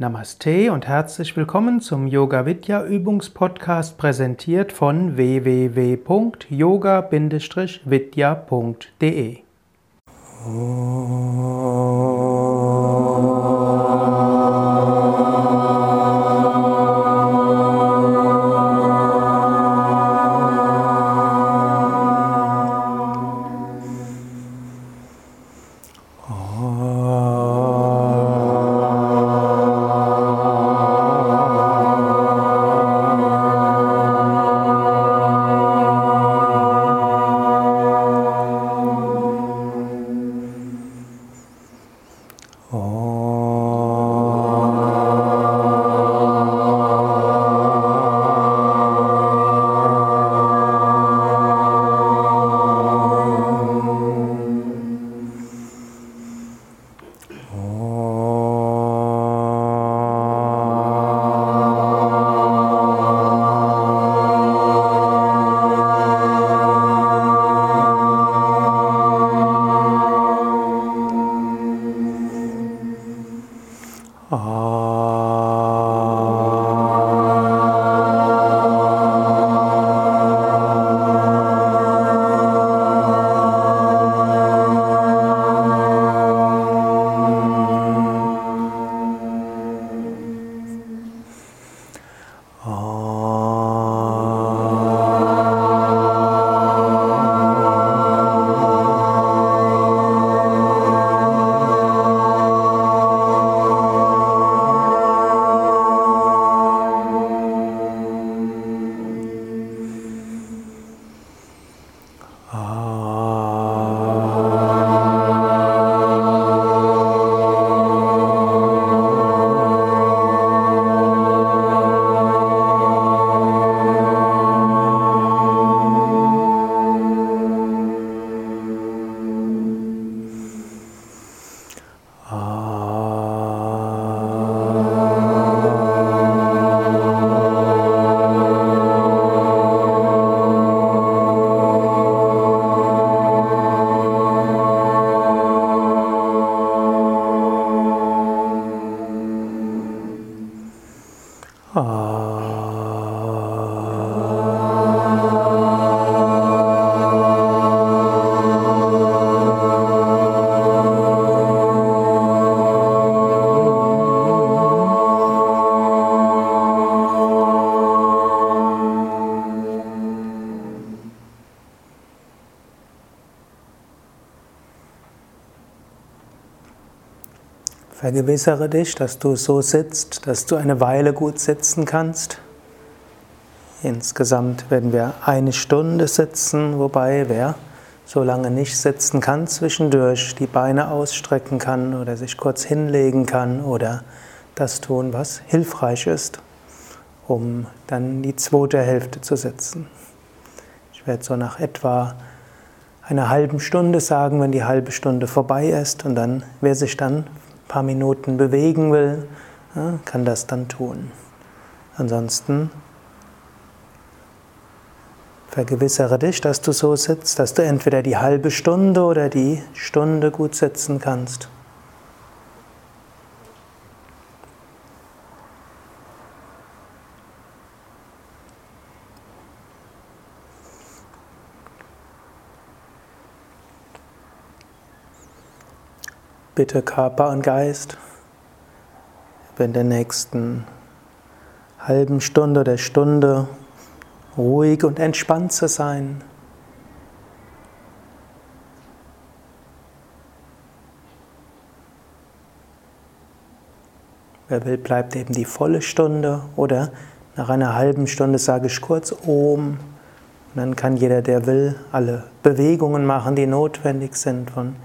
Namaste und herzlich willkommen zum Yoga Vidya Übungspodcast präsentiert von www.yoga-vidya.de. Vergewissere dich, dass du so sitzt, dass du eine Weile gut sitzen kannst. Insgesamt werden wir eine Stunde sitzen, wobei wer so lange nicht sitzen kann, zwischendurch die Beine ausstrecken kann oder sich kurz hinlegen kann oder das tun, was hilfreich ist, um dann die zweite Hälfte zu sitzen. Ich werde so nach etwa einer halben Stunde sagen, wenn die halbe Stunde vorbei ist und dann, wer sich dann paar Minuten bewegen will, kann das dann tun. Ansonsten vergewissere dich, dass du so sitzt, dass du entweder die halbe Stunde oder die Stunde gut sitzen kannst. Bitte Körper und Geist in der nächsten halben Stunde oder Stunde ruhig und entspannt zu sein. Wer will, bleibt eben die volle Stunde oder nach einer halben Stunde sage ich kurz Om. Und dann kann jeder, der will, alle Bewegungen machen, die notwendig sind, von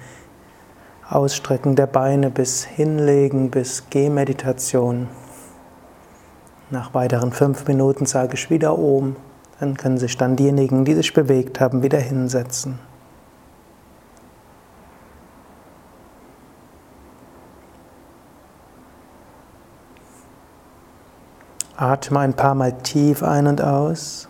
Ausstrecken der Beine bis Hinlegen, bis Gehmeditation. Nach weiteren fünf Minuten sage ich wieder oben. Dann können sich dann diejenigen, die sich bewegt haben, wieder hinsetzen. Atme ein paar Mal tief ein und aus.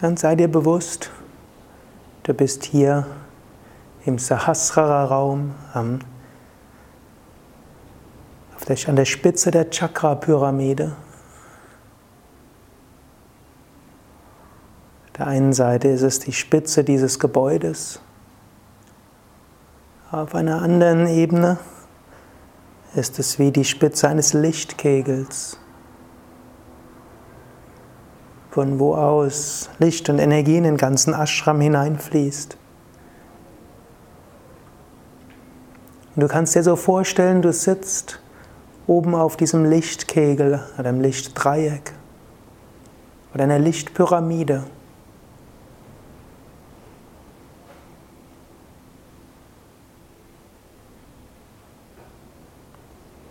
Dann sei dir bewusst, du bist hier im Sahasrara-Raum, an der Spitze der Chakra-Pyramide. Auf der einen Seite ist es die Spitze dieses Gebäudes. Auf einer anderen Ebene ist es wie die Spitze eines Lichtkegels von wo aus Licht und Energie in den ganzen Ashram hineinfließt. Und du kannst dir so vorstellen, du sitzt oben auf diesem Lichtkegel oder einem Lichtdreieck oder einer Lichtpyramide.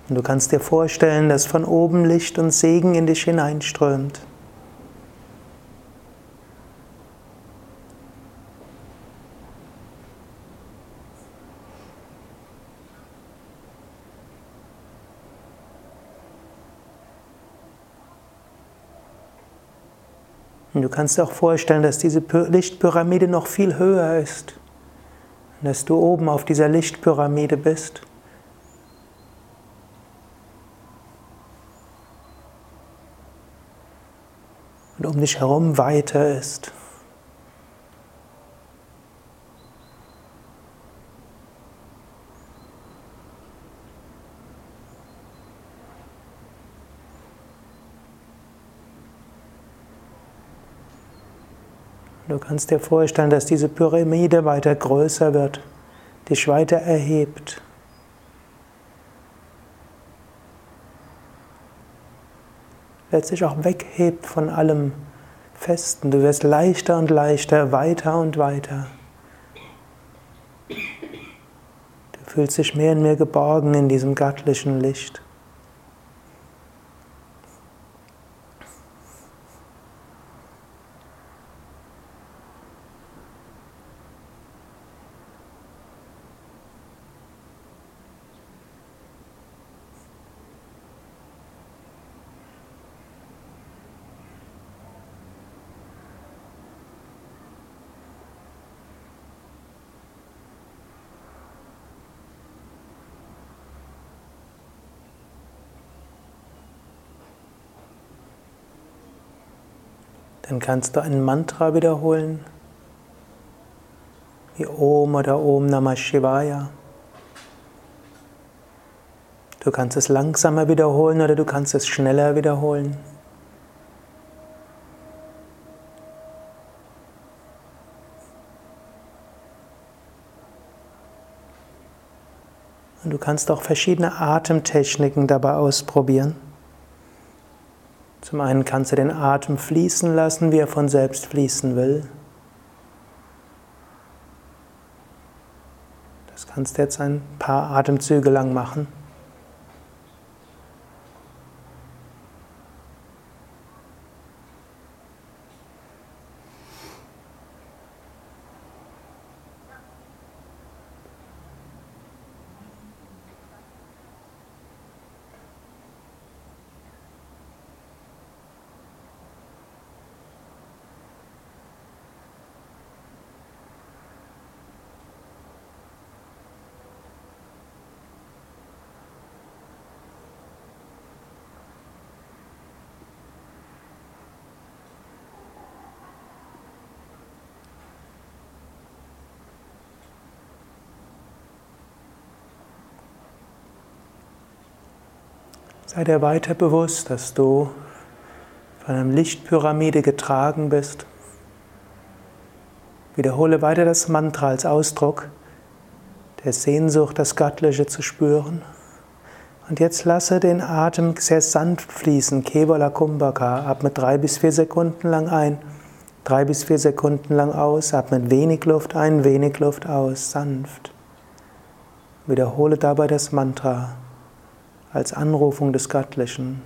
Und du kannst dir vorstellen, dass von oben Licht und Segen in dich hineinströmt. Und du kannst dir auch vorstellen, dass diese Lichtpyramide noch viel höher ist. Und dass du oben auf dieser Lichtpyramide bist. Und um dich herum weiter ist. Du kannst dir vorstellen, dass diese Pyramide weiter größer wird, dich weiter erhebt. Letztlich auch weghebt von allem Festen. Du wirst leichter und leichter, weiter und weiter. Du fühlst dich mehr und mehr geborgen in diesem göttlichen Licht. Kannst du ein Mantra wiederholen, wie Om oder Om Namah Shivaya. Du kannst es langsamer wiederholen oder du kannst es schneller wiederholen. Und du kannst auch verschiedene Atemtechniken dabei ausprobieren. Zum einen kannst du den Atem fließen lassen, wie er von selbst fließen will. Das kannst du jetzt ein paar Atemzüge lang machen. Sei dir weiter bewusst, dass du von einer Lichtpyramide getragen bist. Wiederhole weiter das Mantra als Ausdruck der Sehnsucht, das Göttliche zu spüren. Und jetzt lasse den Atem sehr sanft fließen, Kevala Kumbhaka. Atme drei bis vier Sekunden lang ein, drei bis vier Sekunden lang aus. Atme wenig Luft ein, wenig Luft aus, sanft. Wiederhole dabei das Mantra als Anrufung des Göttlichen.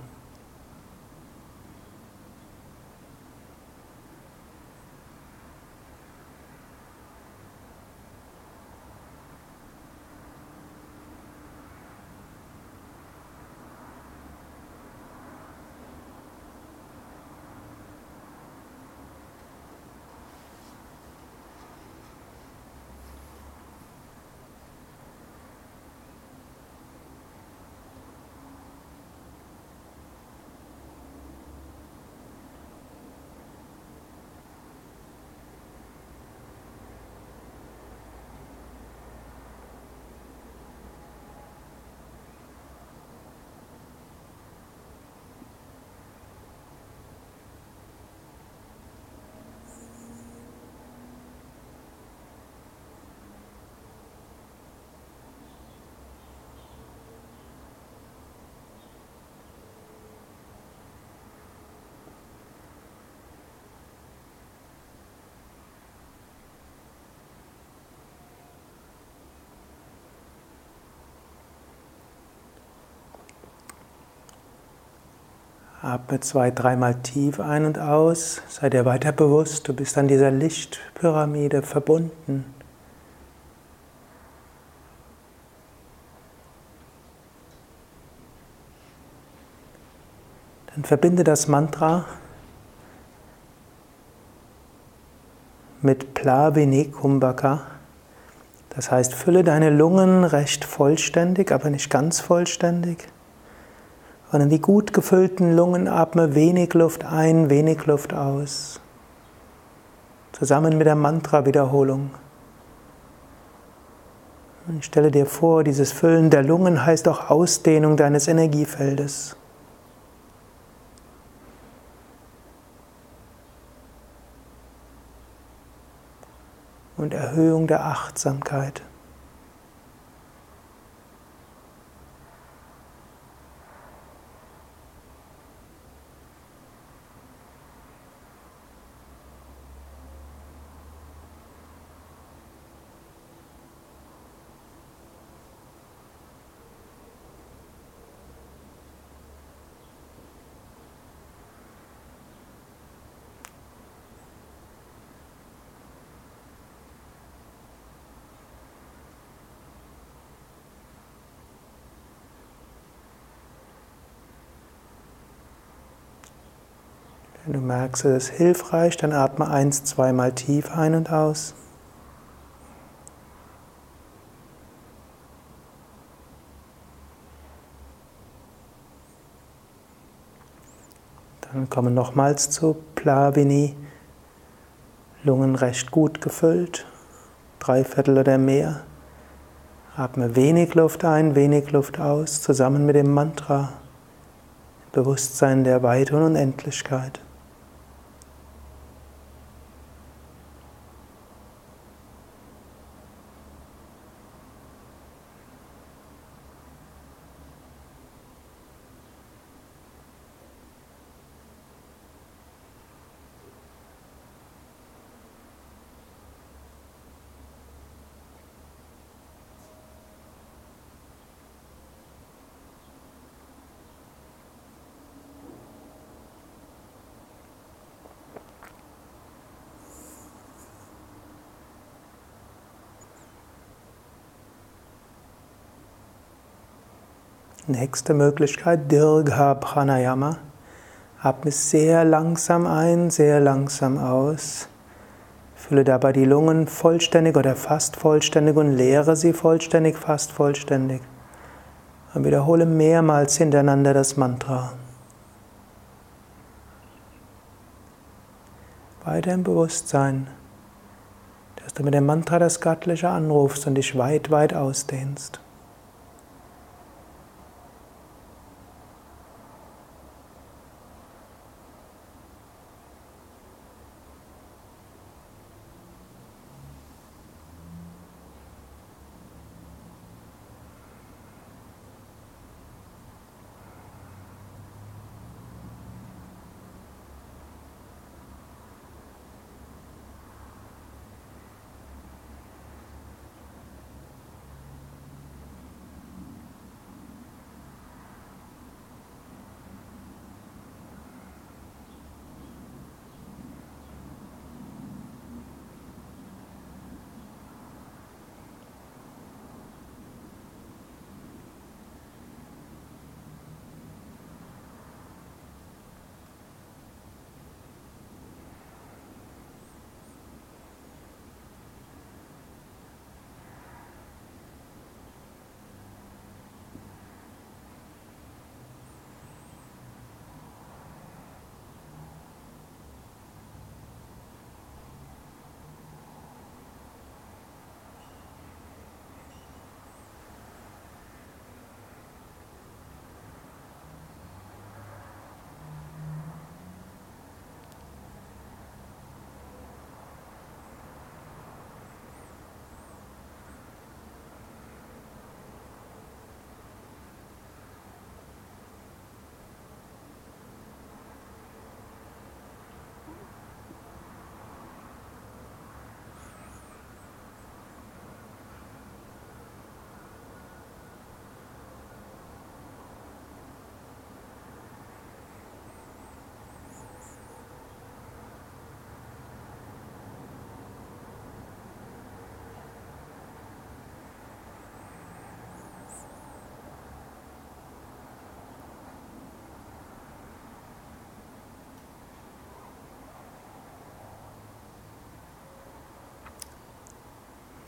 Atme zwei, dreimal tief ein und aus. Sei dir weiter bewusst, du bist an dieser Lichtpyramide verbunden. Dann verbinde das Mantra mit Plavini Kumbhaka. Das heißt, fülle deine Lungen recht vollständig, aber nicht ganz vollständig. In die gut gefüllten Lungen atme wenig Luft ein, wenig Luft aus. Zusammen mit der Mantra-Wiederholung. Und stelle dir vor, dieses Füllen der Lungen heißt auch Ausdehnung deines Energiefeldes. Und Erhöhung der Achtsamkeit. Wenn du merkst, es ist hilfreich, dann atme eins, zweimal tief ein und aus. Dann komme nochmals zu Plavini. Lungen recht gut gefüllt, drei Viertel oder mehr. Atme wenig Luft ein, wenig Luft aus, zusammen mit dem Mantra. Bewusstsein der Weite und Unendlichkeit. Nächste Möglichkeit, Dirgha Pranayama. Atme sehr langsam ein, sehr langsam aus. Fülle dabei die Lungen vollständig oder fast vollständig und leere sie vollständig, fast vollständig. Und wiederhole mehrmals hintereinander das Mantra. Weiter im Bewusstsein, dass du mit dem Mantra das Göttliche anrufst und dich weit, weit ausdehnst.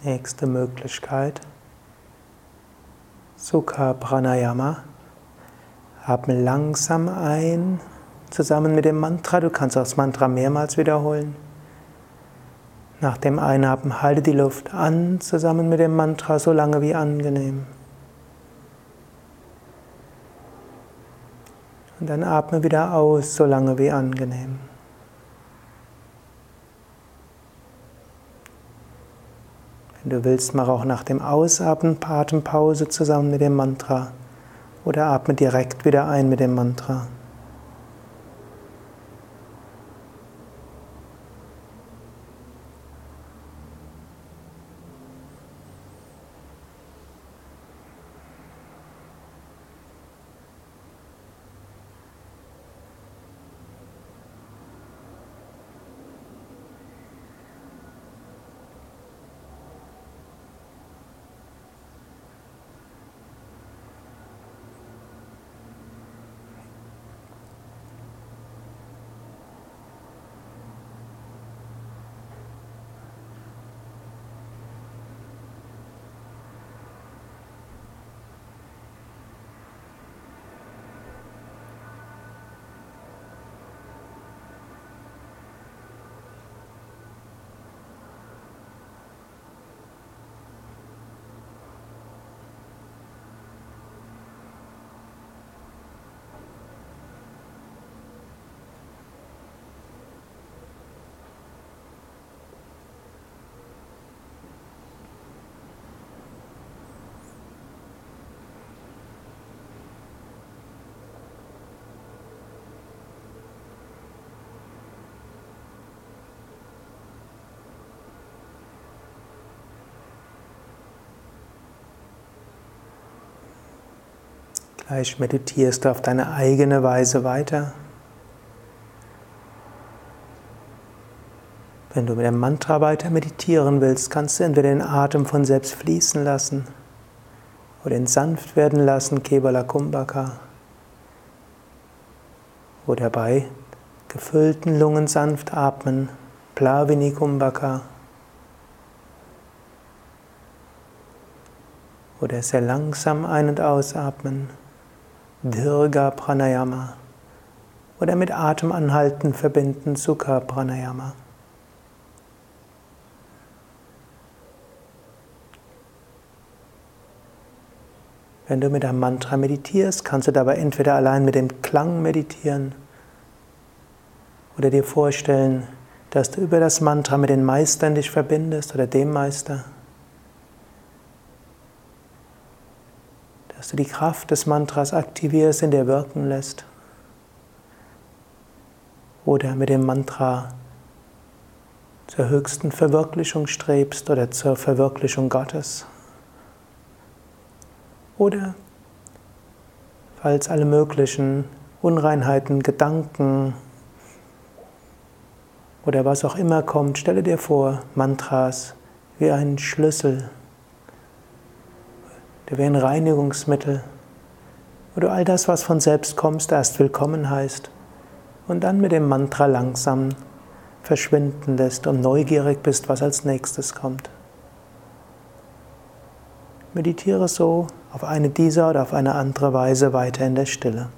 Nächste Möglichkeit. Sukha Pranayama. Atme langsam ein, zusammen mit dem Mantra. Du kannst auch das Mantra mehrmals wiederholen. Nach dem Einatmen halte die Luft an, zusammen mit dem Mantra, so lange wie angenehm. Und dann atme wieder aus, so lange wie angenehm. Wenn du willst, mach auch nach dem Ausatmen Atempause zusammen mit dem Mantra oder atme direkt wieder ein mit dem Mantra. Gleich meditierst du auf deine eigene Weise weiter. Wenn du mit dem Mantra weiter meditieren willst, kannst du entweder den Atem von selbst fließen lassen oder ihn sanft werden lassen, Kebala Kumbhaka. Oder bei gefüllten Lungen sanft atmen, Plavini Kumbhaka. Oder sehr langsam ein- und ausatmen. Dirga Pranayama oder mit Atemanhalten verbinden Sukha Pranayama. Wenn du mit einem Mantra meditierst, kannst du dabei entweder allein mit dem Klang meditieren oder dir vorstellen, dass du über das Mantra mit den Meistern dich verbindest oder dem Meister. Dass du die Kraft des Mantras aktivierst, in dir wirken lässt. Oder mit dem Mantra zur höchsten Verwirklichung strebst oder zur Verwirklichung Gottes. Oder falls alle möglichen Unreinheiten, Gedanken oder was auch immer kommt, stelle dir vor, Mantras wie einen Schlüssel der wie ein Reinigungsmittel, wo du all das, was von selbst kommst, erst willkommen heißt und dann mit dem Mantra langsam verschwinden lässt und neugierig bist, was als nächstes kommt. Meditiere so auf eine dieser oder auf eine andere Weise weiter in der Stille.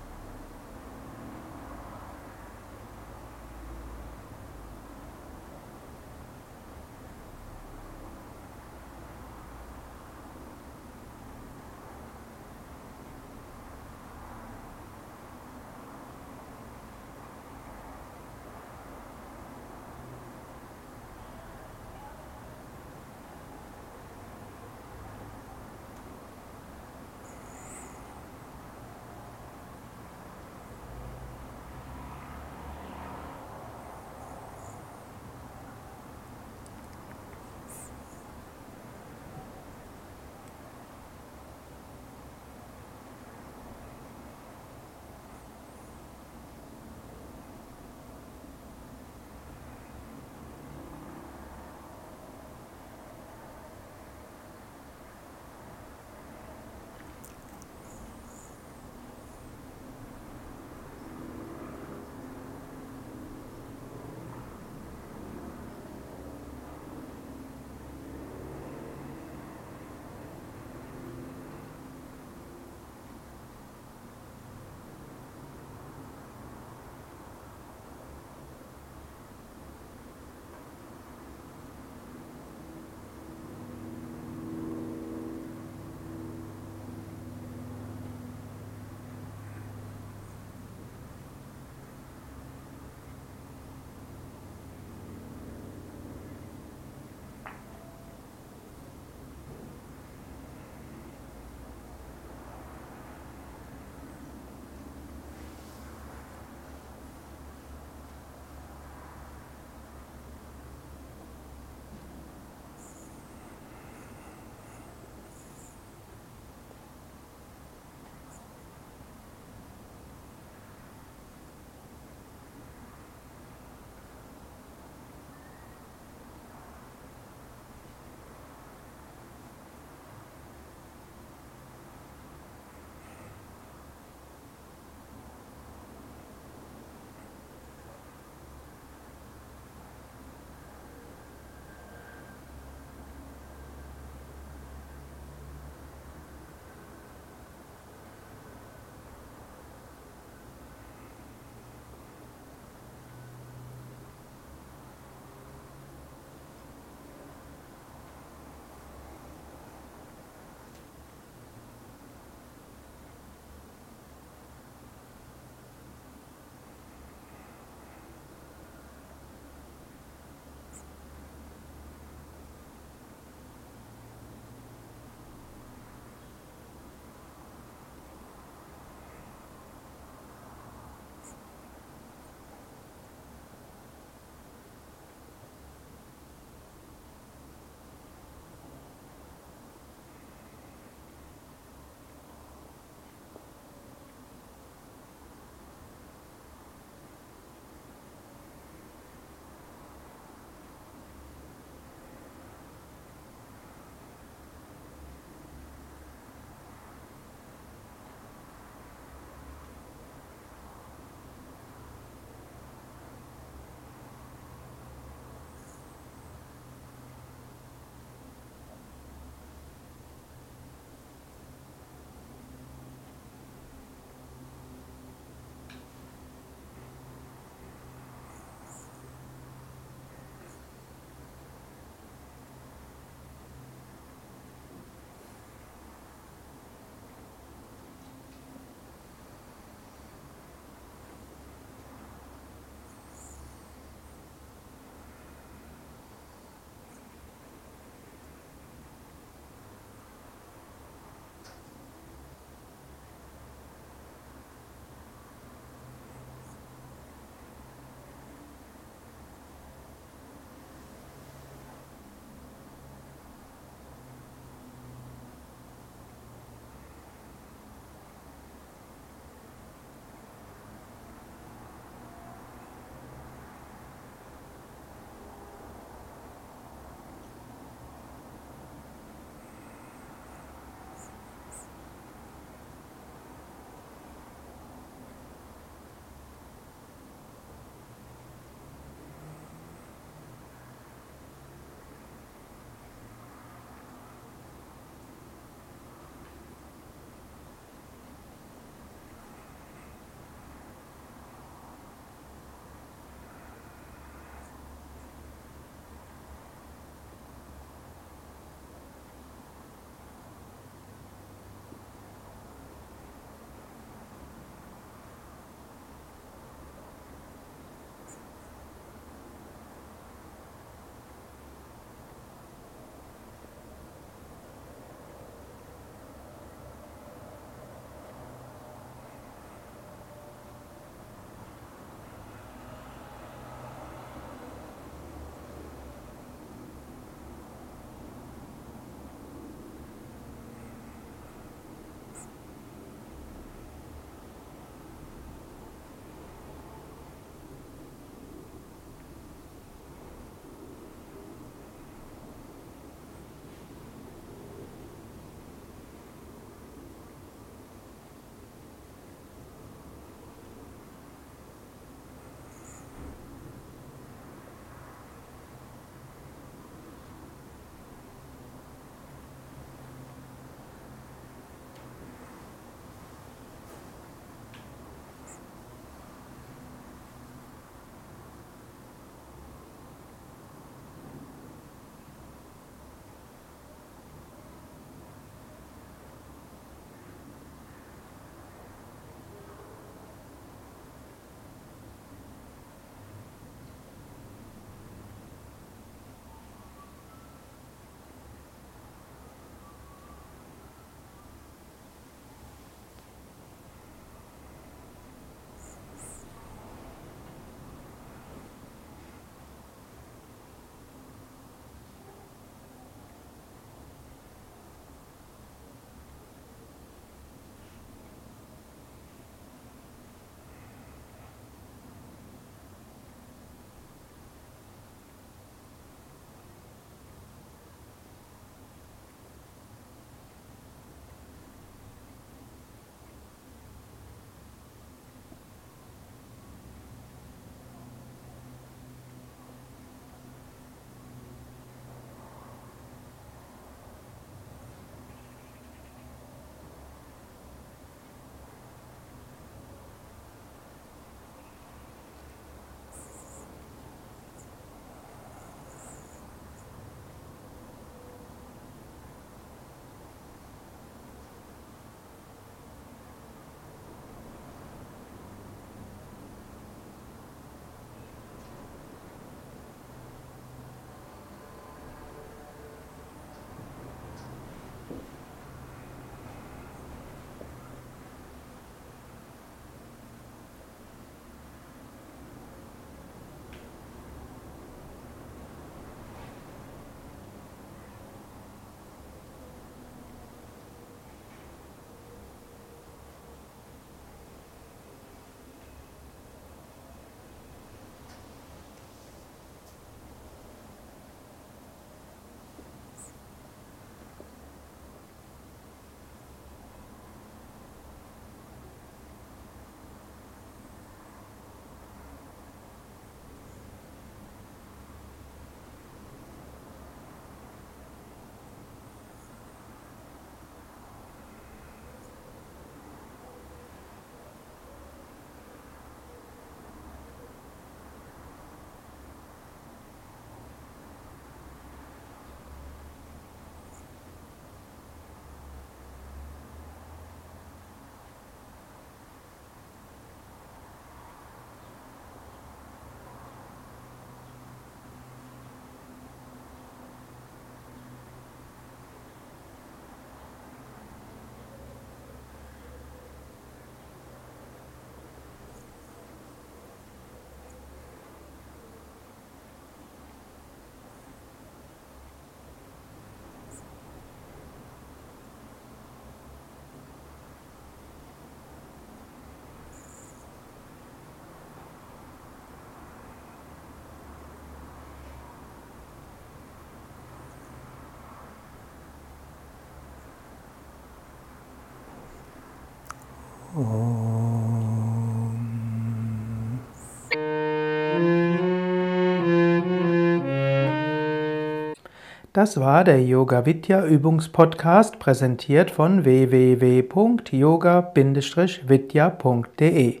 Das war der Yoga Vidya Übungspodcast, präsentiert von www.yoga-vidya.de.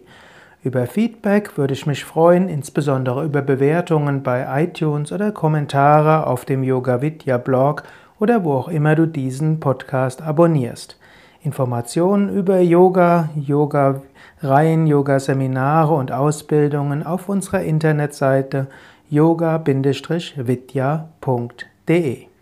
Über Feedback würde ich mich freuen, insbesondere über Bewertungen bei iTunes oder Kommentare auf dem Yoga Vidya Blog oder wo auch immer du diesen Podcast abonnierst. Informationen über Yoga, Yoga-Reihen, Yoga-Seminare und Ausbildungen auf unserer Internetseite yoga-vidya.de De.